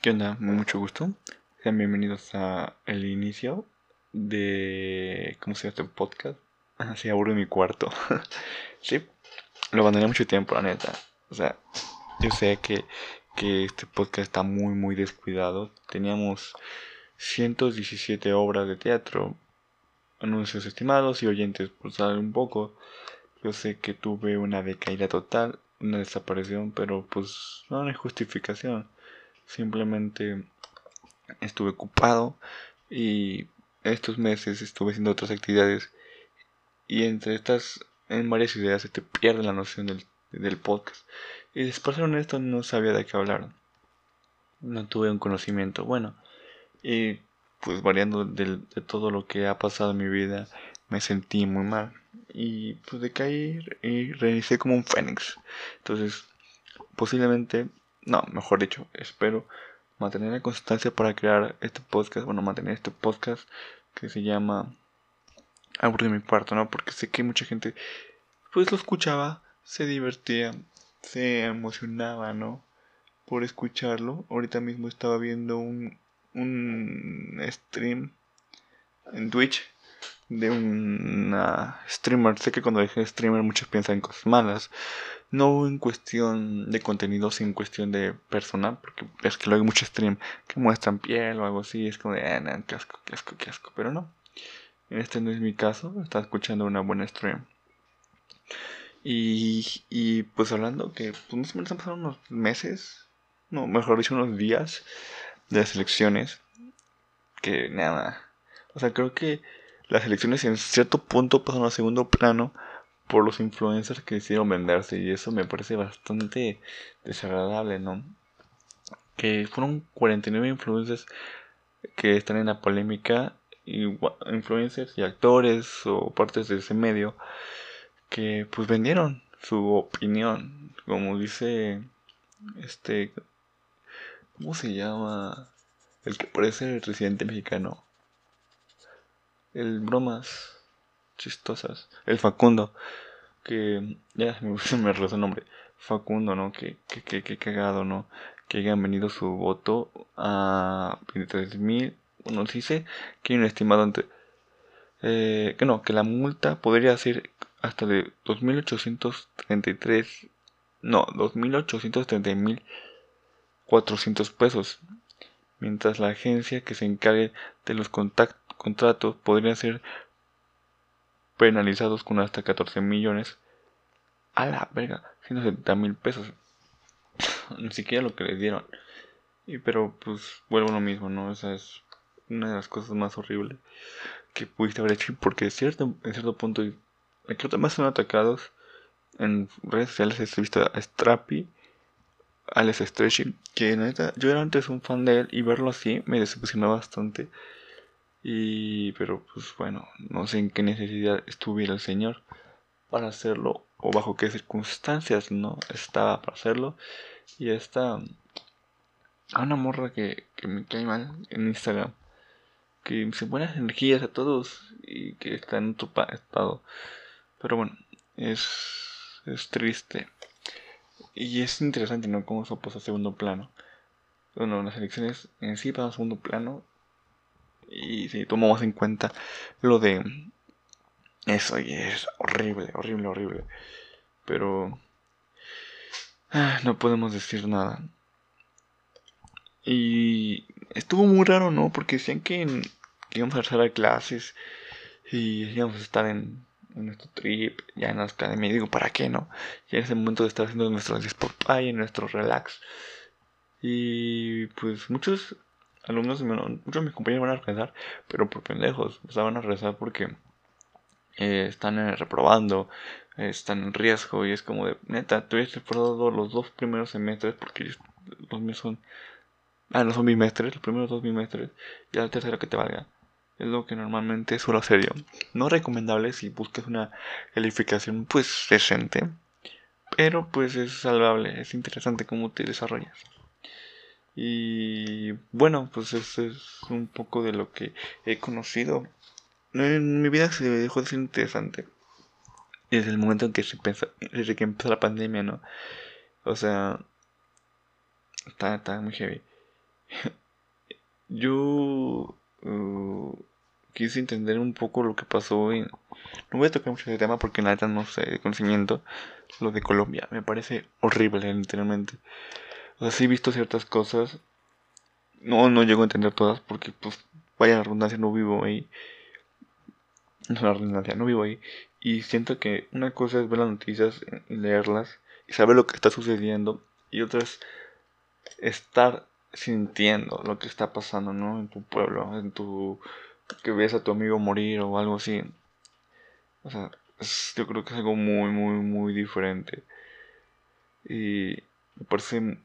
¿Qué onda? Mucho gusto. Sean bienvenidos a el inicio de... ¿Cómo se llama este podcast? Así aburro en mi cuarto. sí, lo abandoné mucho tiempo, la neta. O sea, yo sé que, que este podcast está muy, muy descuidado. Teníamos 117 obras de teatro, anuncios estimados y oyentes, por saber un poco. Yo sé que tuve una decaída total, una desaparición, pero pues no hay justificación. Simplemente estuve ocupado y estos meses estuve haciendo otras actividades y entre estas en varias ideas se te pierde la noción del, del podcast. Y después ser honesto no sabía de qué hablar. No tuve un conocimiento bueno. Y pues variando de, de todo lo que ha pasado en mi vida me sentí muy mal. Y pues decaí y reinicié como un fénix. Entonces posiblemente, no, mejor dicho, espero mantener la constancia para crear este podcast, bueno, mantener este podcast que se llama Aburrido mi cuarto, ¿no? Porque sé que mucha gente pues lo escuchaba, se divertía, se emocionaba, ¿no? Por escucharlo. Ahorita mismo estaba viendo un, un stream en Twitch de una streamer. Sé que cuando dije streamer muchos piensan en cosas malas. No en cuestión de contenido, sino en cuestión de personal. Porque es que luego hay muchos stream que muestran piel o algo así. Es como de, ah, no, qué asco, qué asco, qué asco. Pero no. Este no es mi caso. Está escuchando una buena stream. Y, y pues hablando que pues más o menos han pasado unos meses. No, mejor dicho, unos días de las elecciones. Que nada. O sea, creo que las elecciones en cierto punto pasan a segundo plano por los influencers que decidieron venderse y eso me parece bastante desagradable, ¿no? Que fueron 49 influencers que están en la polémica, influencers y actores o partes de ese medio que pues vendieron su opinión, como dice este ¿cómo se llama? El que parece el residente mexicano el bromas chistosas, el Facundo, que ya me, me rezó el nombre, Facundo, ¿no? Que, que, que, cagado, ¿no? Que hayan venido su voto a 23 mil, uno dice que hay un estimado entre, eh, que no, que la multa podría ser hasta de 2.833, no, 2.830.400 pesos, mientras la agencia que se encargue de los contactos contratos podrían ser penalizados con hasta 14 millones. A la verga, 170 mil pesos. Ni siquiera lo que le dieron. Y pero pues vuelvo a lo mismo, ¿no? Esa es una de las cosas más horribles que pudiste haber hecho. Porque cierto, en cierto punto, aquí también son atacados en redes sociales. He visto a Strappy, Alex Stretchy, que neta, yo era antes un fan de él y verlo así me decepcionó bastante. Y, pero pues bueno, no sé en qué necesidad estuviera el Señor para hacerlo o bajo qué circunstancias no estaba para hacerlo. Y esta, a una morra que, que me cae mal en Instagram, que dice buenas energías a todos y que está en otro estado. Pero bueno, es, es triste. Y es interesante, ¿no? Cómo eso pasa a segundo plano. Bueno, las elecciones en sí pasan a segundo plano y si tomamos en cuenta lo de eso, y es horrible, horrible, horrible. Pero ah, no podemos decir nada. Y estuvo muy raro, ¿no? Porque decían que, íbamos a regresar a clases y íbamos a estar en, nuestro trip, ya en la academia. Y digo, ¿para qué no? Ya en ese momento de estar haciendo nuestro y nuestro relax. Y pues muchos alumnos, muchos de mis compañeros van a regresar, pero por pendejos, o sea, van a regresar porque eh, están eh, reprobando, están en riesgo y es como de, neta, tú has reprobado los dos primeros semestres porque los míos son, ah, no son bimestres, los primeros dos bimestres y al tercero que te valga. Es lo que normalmente suelo hacer yo. No recomendable si buscas una calificación pues decente, pero pues es salvable, es interesante cómo te desarrollas. Y bueno, pues eso es un poco de lo que he conocido. En mi vida se dejó de ser interesante. Desde el momento en que se pensó, desde que empezó la pandemia, ¿no? O sea, está, está muy heavy. yo uh, quise entender un poco lo que pasó y no voy a tocar mucho ese tema porque nada no sé de conocimiento lo de Colombia me parece horrible literalmente o sea sí he visto ciertas cosas no no llego a entender todas porque pues vaya la redundancia no vivo ahí no es una redundancia no vivo ahí y siento que una cosa es ver las noticias y leerlas y saber lo que está sucediendo y otra es estar sintiendo lo que está pasando, ¿no? En tu pueblo, en tu... que ves a tu amigo morir o algo así. O sea, yo creo que es algo muy, muy, muy diferente. Y me parece,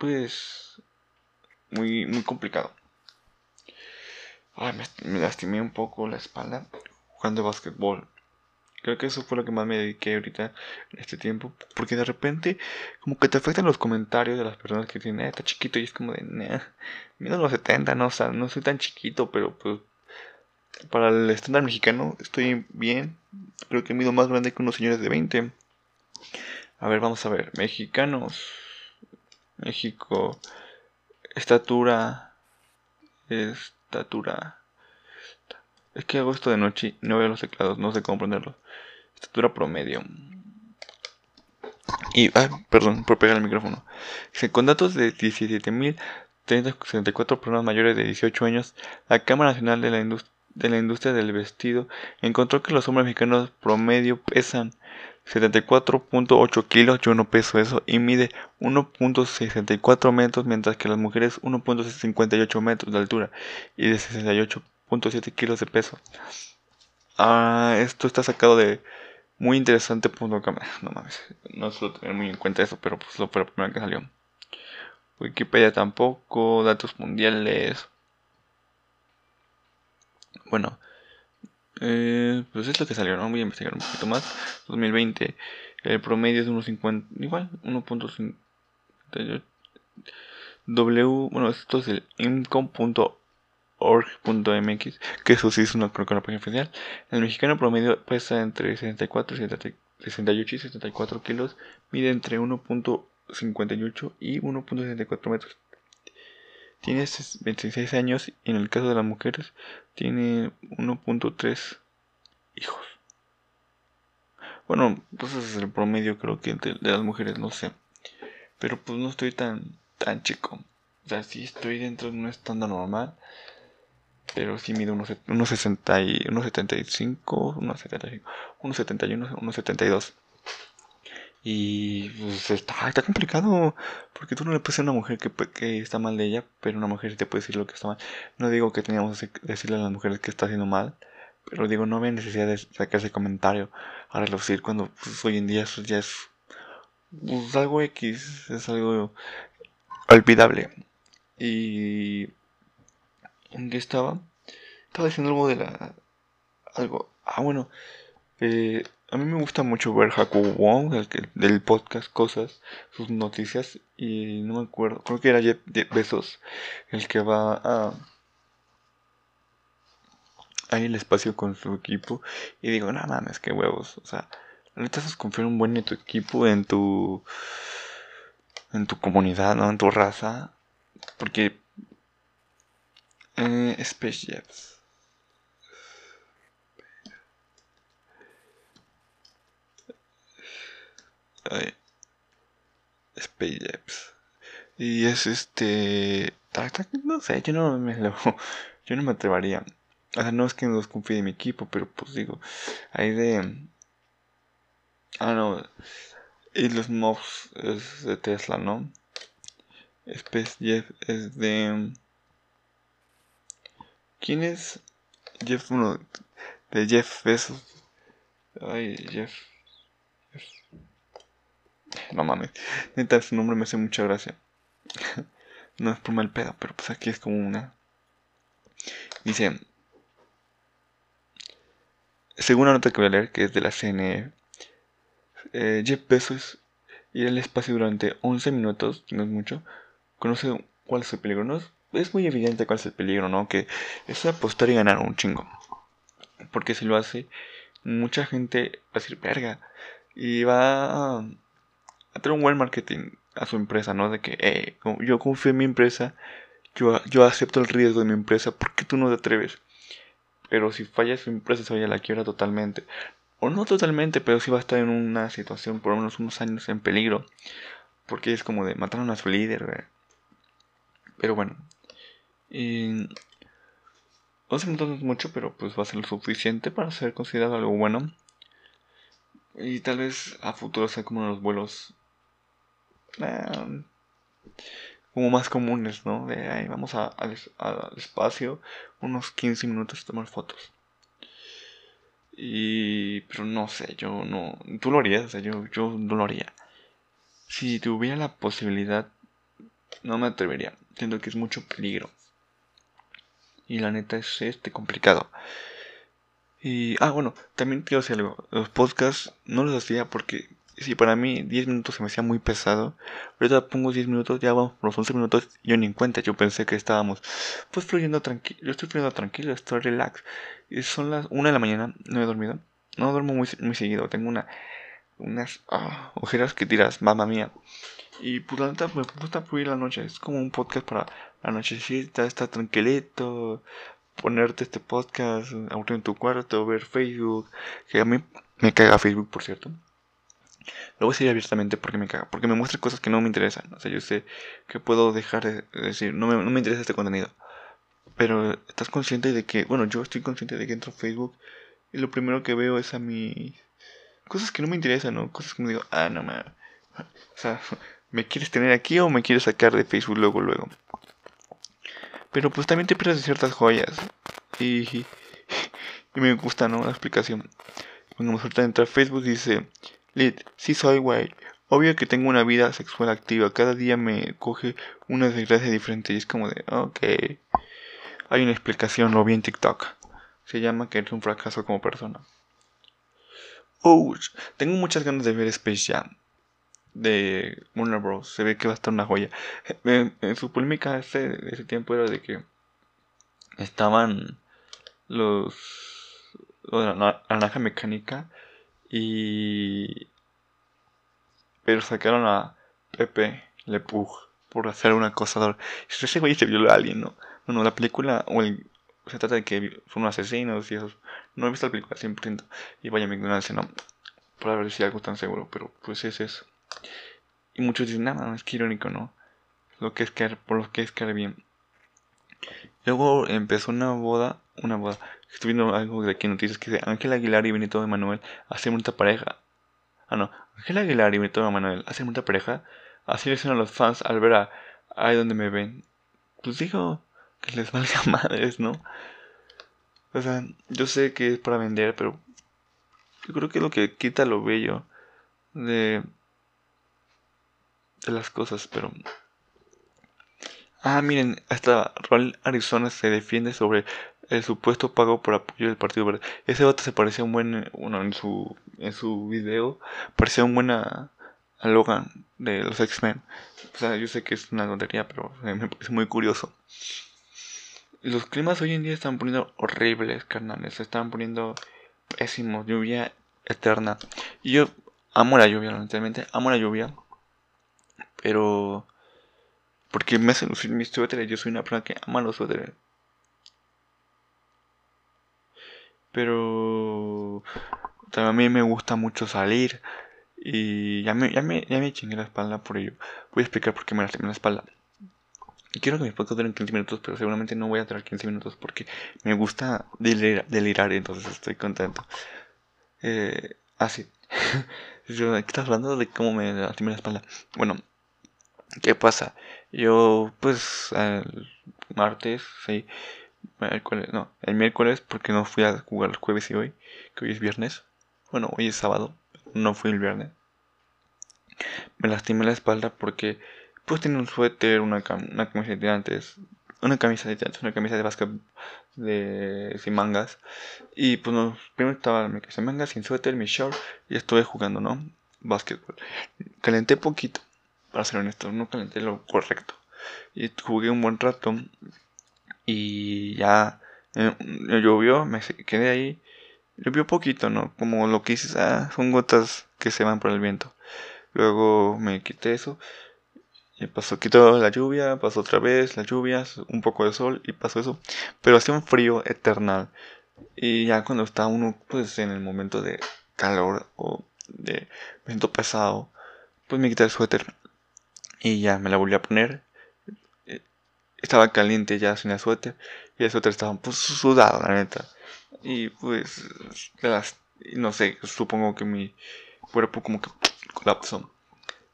pues, muy, muy complicado. Ay, me, lastimé un poco la espalda jugando básquetbol. Creo que eso fue lo que más me dediqué ahorita en este tiempo. Porque de repente, como que te afectan los comentarios de las personas que dicen, eh, está chiquito. Y es como de, nah, mido los 70, no, o sea, no soy tan chiquito, pero pues para el estándar mexicano estoy bien. Creo que mido más grande que unos señores de 20. A ver, vamos a ver. Mexicanos. México. Estatura. Estatura. Es que hago esto de noche y no veo los teclados, no sé cómo ponerlos. Estatura promedio. Y, ah, perdón, por pegar el micrófono. Con datos de 17.364 personas mayores de 18 años, la Cámara Nacional de la, de la Industria del Vestido encontró que los hombres mexicanos promedio pesan 74.8 kilos, yo no peso eso, y mide 1.64 metros, mientras que las mujeres 1.58 metros de altura y de 68 7 kilos de peso. Ah, esto está sacado de muy interesante No mames, no suelo tener muy en cuenta eso, pero pues lo fue lo primero que salió. Wikipedia tampoco, datos mundiales. Bueno, eh, pues es lo que salió, ¿no? Voy a investigar un poquito más. 2020, el promedio es unos 50, igual, 1.58. W, bueno, esto es el income.org org.mx, que eso sí es una, creo que una página oficial. El mexicano promedio pesa entre 64 68 y 74 kilos, mide entre 1.58 y 1.64 metros. Tiene 26 años y en el caso de las mujeres tiene 1.3 hijos. Bueno, pues ese es el promedio creo que de las mujeres, no sé. Pero pues no estoy tan, tan chico. O sea, sí estoy dentro de un estándar normal. Pero sí mide unos, unos 60 y, unos 75, unos 75, unos 71, unos 72. Y pues está, está complicado, porque tú no le puedes decir a una mujer que, que, está mal de ella, pero una mujer te puede decir lo que está mal. No digo que teníamos que decirle a las mujeres que está haciendo mal, pero digo, no hay necesidad de sacar ese comentario a relucir cuando pues, hoy en día eso ya es pues, algo X, es algo olvidable. Y ¿En qué estaba? Estaba diciendo algo de la. Algo. Ah, bueno. Eh, a mí me gusta mucho ver Haku Wong, del podcast Cosas, sus noticias. Y no me acuerdo. Creo que era Jeff, Besos el que va a. Ahí el espacio con su equipo. Y digo, no mames, qué huevos. O sea, neta es confiar un buen en tu equipo, en tu. En tu comunidad, ¿no? En tu raza. Porque eh, Space Jets. Space Jets. Y es este. No sé, yo no me lo. Yo no me atrevería. O sea, no es que no confíe en mi equipo, pero pues digo. Hay de. Ah, no. Y los mobs es de Tesla, ¿no? Space Jet es de. ¿Quién es Jeff? Bueno, de Jeff Bezos. Ay, Jeff. No mames. Neta, su nombre me hace mucha gracia. no es por mal pedo, pero pues aquí es como una. Dice. Según una nota que voy a leer, que es de la CNE, eh, Jeff Bezos ir al espacio durante 11 minutos, no es mucho, conoce cuál es el peligro. No es muy evidente cuál es el peligro, ¿no? Que es apostar y ganar un chingo. Porque si lo hace, mucha gente va a decir, verga. Y va tener un buen marketing a su empresa, ¿no? De que, eh, yo confío en mi empresa yo, yo acepto el riesgo de mi empresa, ¿por qué tú no te atreves? Pero si falla su empresa se vaya a la quiebra totalmente. O no totalmente, pero sí va a estar en una situación por lo menos unos años en peligro. Porque es como de mataron a su líder, Pero bueno. Y... 11 minutos no es mucho, pero pues va a ser lo suficiente para ser considerado algo bueno. Y tal vez a futuro sea como los vuelos eh, como más comunes, ¿no? De ahí vamos al, espacio unos 15 minutos a tomar fotos. Y. Pero no sé, yo no. Tú lo harías, o sea, yo, yo no lo haría. Si tuviera la posibilidad, no me atrevería. Siento que es mucho peligro. Y la neta es este complicado. Y, ah, bueno, también quiero decir algo. Los podcasts no los hacía porque si para mí 10 minutos se me hacía muy pesado. Ahorita pongo 10 minutos, ya vamos los 11 minutos. Yo ni en cuenta, yo pensé que estábamos pues fluyendo tranquilo. Yo estoy fluyendo tranquilo, estoy relax. Y son las 1 de la mañana, no he dormido. No duermo muy, muy seguido, tengo una, unas ah, ojeras que tiras, mamá mía. Y pues la neta me gusta fluir la noche. Es como un podcast para la nochecita, estar tranquilito, ponerte este podcast, auto en tu cuarto, ver Facebook. Que a mí me caga Facebook, por cierto. Lo voy a decir abiertamente porque me caga, porque me muestra cosas que no me interesan. O sea, yo sé que puedo dejar de decir, no me, no me interesa este contenido. Pero estás consciente de que, bueno, yo estoy consciente de que entro a Facebook y lo primero que veo es a mi... Cosas que no me interesan, ¿no? Cosas que me digo, ah, no, me... O sea, ¿me quieres tener aquí o me quieres sacar de Facebook luego, luego? Pero pues también te pierdes ciertas joyas. Y, y me gusta, ¿no? La explicación. Cuando me suelta entrar a Facebook dice, Lid, sí soy güey. Obvio que tengo una vida sexual activa. Cada día me coge una desgracia diferente. Y es como de, ok. Hay una explicación, lo vi en TikTok. Se llama que eres un fracaso como persona. Oh, tengo muchas ganas de ver Space Jam. De Warner Bros. Se ve que va a estar una joya. En, su polémica ese, ese tiempo era de que estaban los, los la naranja mecánica y. Pero sacaron a Pepe Le Pug por hacer un acosador. Ese güey se violó a alguien, ¿no? Bueno, la película, o el, se trata de que son asesinos y eso. No he visto la película 100%. Y vaya mi ignorancia, ¿no? Para ver si algo tan seguro, pero pues es eso. Y muchos dicen, nada, no, es que irónico, ¿no? Lo que es caer, por lo que es caer bien. Luego empezó una boda, una boda. Estoy viendo algo de aquí en noticias que dice Ángel Aguilar y Benito Emanuel hacen mucha pareja. Ah, no. Ángel Aguilar y Benito Emanuel hacen mucha pareja. Así dicen a los fans al ver a ahí donde me ven. Pues digo que les valga madres, ¿no? O sea, yo sé que es para vender, pero yo creo que es lo que quita lo bello de de las cosas, pero Ah, miren, hasta Roll Arizona se defiende sobre el supuesto pago por apoyo del Partido Verde. Ese voto se parecía un buen, bueno, en su, en su video, parecía un buen a, Logan de los X-Men. O sea, yo sé que es una tontería, pero me parece muy curioso. Los climas hoy en día están poniendo horribles, carnales. Se están poniendo pésimos, lluvia eterna. Y yo amo la lluvia, realmente amo la lluvia. Pero porque me hacen lucir mis suéteres. Yo soy una persona que ama los suéteres. Pero también me gusta mucho salir. Y ya me, ya me, ya me chingué la espalda por ello. Voy a explicar por qué me lastimé la espalda. Quiero que mis podcasts duren 15 minutos, pero seguramente no voy a tener 15 minutos porque me gusta delirar, entonces estoy contento. Eh, así. Ah, ¿Qué estás hablando de cómo me lastimé la espalda? Bueno, ¿qué pasa? Yo, pues, el martes, el miércoles, porque no fui a jugar el jueves y hoy, que hoy es viernes. Bueno, hoy es sábado, no fui el viernes. Me lastimé la espalda porque, pues, tenía un suéter, una, una camisa de antes, una camisa de antes, una camisa de básquet de, sin mangas. Y, pues, no, primero estaba mi camisa de mangas, sin suéter, mi short, y estuve jugando, ¿no? Básquetbol. Calenté poquito para ser honesto, no calenté lo correcto. Y jugué un buen rato y ya eh, llovió, me quedé ahí. Llovió poquito, ¿no? Como lo que hice, ah, son gotas que se van por el viento. Luego me quité eso Y pasó, quitó la lluvia, pasó otra vez las lluvias, un poco de sol y pasó eso. Pero hacía un frío eternal. Y ya cuando está uno pues en el momento de calor o de me siento pesado, pues me quité el suéter y ya me la volví a poner. Eh, estaba caliente ya sin el suéter y el suéter estaba pues sudado, la neta. Y pues, no sé, supongo que mi cuerpo como que colapsó.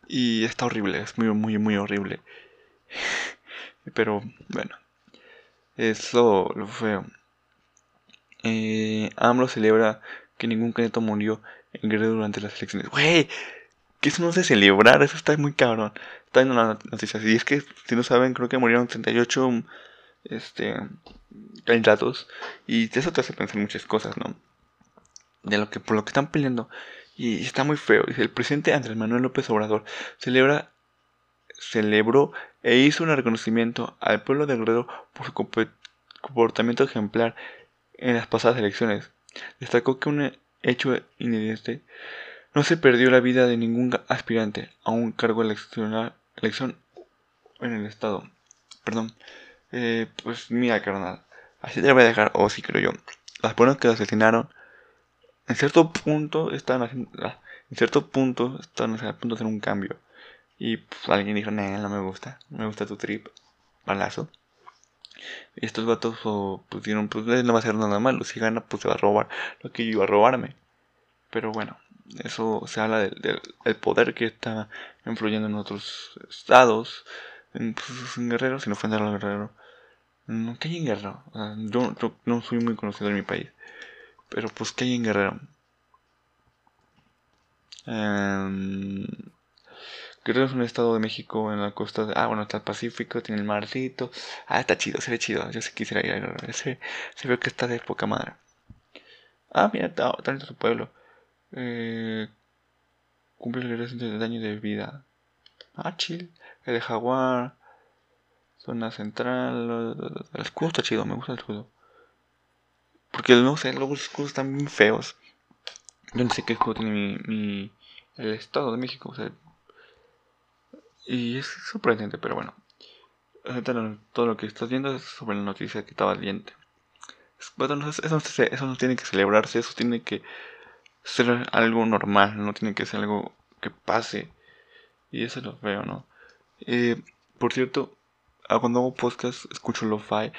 Y está horrible, es muy, muy, muy horrible. Pero bueno, eso lo feo. Eh, AMLO celebra que ningún candidato murió en Guerrero durante las elecciones. Güey, que eso no se celebrar, eso está muy cabrón. Está en las noticias. Y es que, si no saben, creo que murieron 38 este, candidatos. Y eso te hace pensar muchas cosas, ¿no? De lo que, por lo que están peleando. Y está muy feo. El presidente Andrés Manuel López Obrador celebra, celebró e hizo un reconocimiento al pueblo de Guerrero por su comportamiento ejemplar en las pasadas elecciones. Destacó que un hecho inédito no se perdió la vida de ningún aspirante a un cargo eleccional, elección en el Estado. Perdón. Eh, pues mira, carnal. Así te voy a dejar, o sí creo yo. Las personas que lo asesinaron, en cierto punto están haciendo, en cierto punto están a punto de hacer un cambio. Y pues, alguien dijo, no, no me gusta, me gusta tu trip, balazo. Y estos vatos o, pusieron, pues no va a hacer nada malo, si gana pues se va a robar lo que yo iba a robarme. Pero bueno, eso se habla del, poder que está influyendo en otros estados, en, pues, en Guerrero, si no ofender a Guerrero. No, ¿Qué hay en Guerrero? yo, no soy muy conocido en mi país, pero pues ¿qué hay en Guerrero? Um, Guerrero es un estado de México en la costa de... Ah, bueno, está el Pacífico, tiene el marcito. Ah, está chido, se ve chido. Yo sí quisiera ir a Guerrero. Se, se ve que está de poca madre. Ah, mira, está, está su pueblo. Eh, cumple el daño de vida. Ah, chill. El de Jaguar. Zona central. El escudo está chido, me gusta el escudo. Porque no sé, los escudos están muy feos. Yo no sé qué escudo tiene mi, mi el Estado de México. O sea, y es sorprendente, pero bueno. Todo lo que estás viendo es sobre la noticia que estaba viendo. eso, eso, no tiene que celebrarse, eso tiene que ser algo normal, no tiene que ser algo que pase. Y eso lo veo, ¿no? Eh, por cierto, ah, cuando hago podcast escucho lo-fi.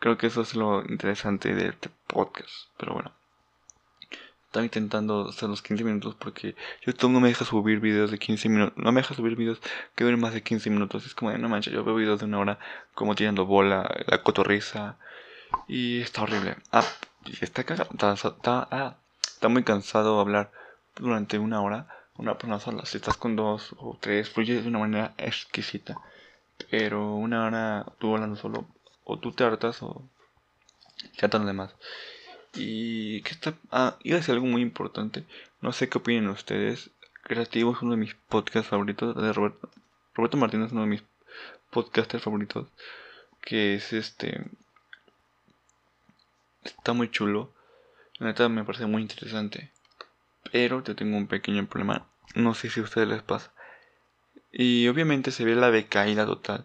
Creo que eso es lo interesante de este podcast. Pero bueno. Estaba intentando hacer los 15 minutos porque YouTube no me deja subir videos de 15 minutos. No me deja subir videos que duren más de 15 minutos. Es como de no manches, yo veo videos de una hora como tirando bola, la cotorriza. Y está horrible. Ah, está, está, está, ah, está muy cansado hablar durante una hora. Una persona sola. Si estás con dos o tres, fluye de una manera exquisita. Pero una hora tú hablando solo, o tú te hartas o te hartan de más. Y que está. Ah, iba a decir algo muy importante. No sé qué opinan ustedes. Creativo es uno de mis podcasts favoritos. De Roberto, Roberto Martínez es uno de mis podcasters favoritos. Que es este. Está muy chulo. La neta me parece muy interesante. Pero yo tengo un pequeño problema. No sé si a ustedes les pasa. Y obviamente se ve la decaída total.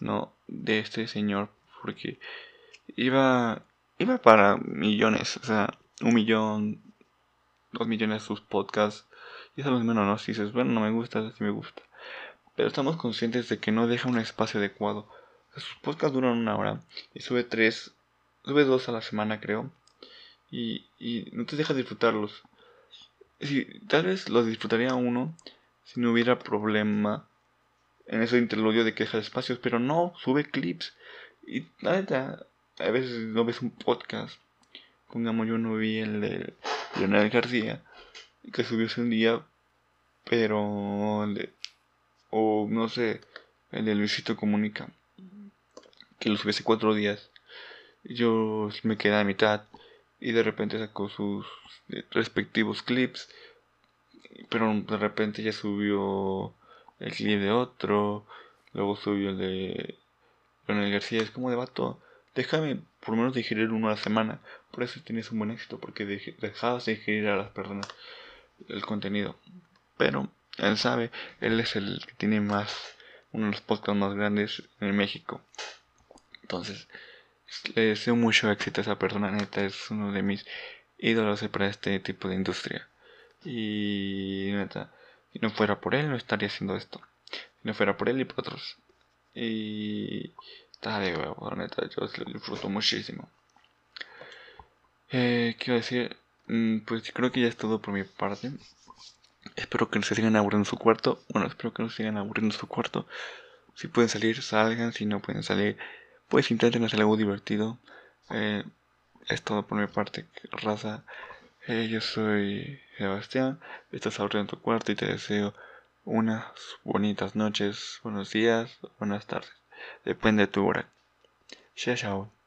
¿No? De este señor. Porque iba iba para millones, o sea, un millón, dos millones sus podcasts. Y eso es menos, ¿no? Si dices, bueno, no me gusta, sí me gusta. Pero estamos conscientes de que no deja un espacio adecuado. sus podcasts duran una hora y sube tres, sube dos a la semana, creo. Y, y no te deja disfrutarlos. Si, tal vez los disfrutaría uno si no hubiera problema en ese interludio de que deja espacios, pero no, sube clips. Y nada, a veces no ves un podcast. Pongamos, yo no vi el de Leonel García, que subió hace un día, pero. o no sé, el de Luisito Comunica, que lo subió hace cuatro días. Yo me quedé a mitad y de repente sacó sus respectivos clips, pero de repente ya subió el clip de otro, luego subió el de Leonel García. Es como de vato déjame por lo menos digerir uno a la semana. Por eso tienes un buen éxito, porque dejabas de digerir a las personas el contenido. Pero él sabe, él es el que tiene más uno de los podcasts más grandes en México. Entonces, le deseo mucho éxito a esa persona, neta, es uno de mis ídolos para este tipo de industria. Y neta, si no fuera por él, no estaría haciendo esto. Si no fuera por él y por otros. Y está de huevo, neta, yo lo disfruto muchísimo. Eh, quiero decir, mm, pues creo que ya es todo por mi parte. Espero que no se sigan aburriendo en su cuarto. Bueno, espero que no se sigan aburriendo en su cuarto. Si pueden salir, salgan. Si no pueden salir, pues intenten hacer algo divertido. Eh, es todo por mi parte, raza. Eh, yo soy Sebastián. Estás aburriendo en tu cuarto y te deseo unas bonitas noches, buenos días, buenas tardes. Depende de tu hora. Chao, chao.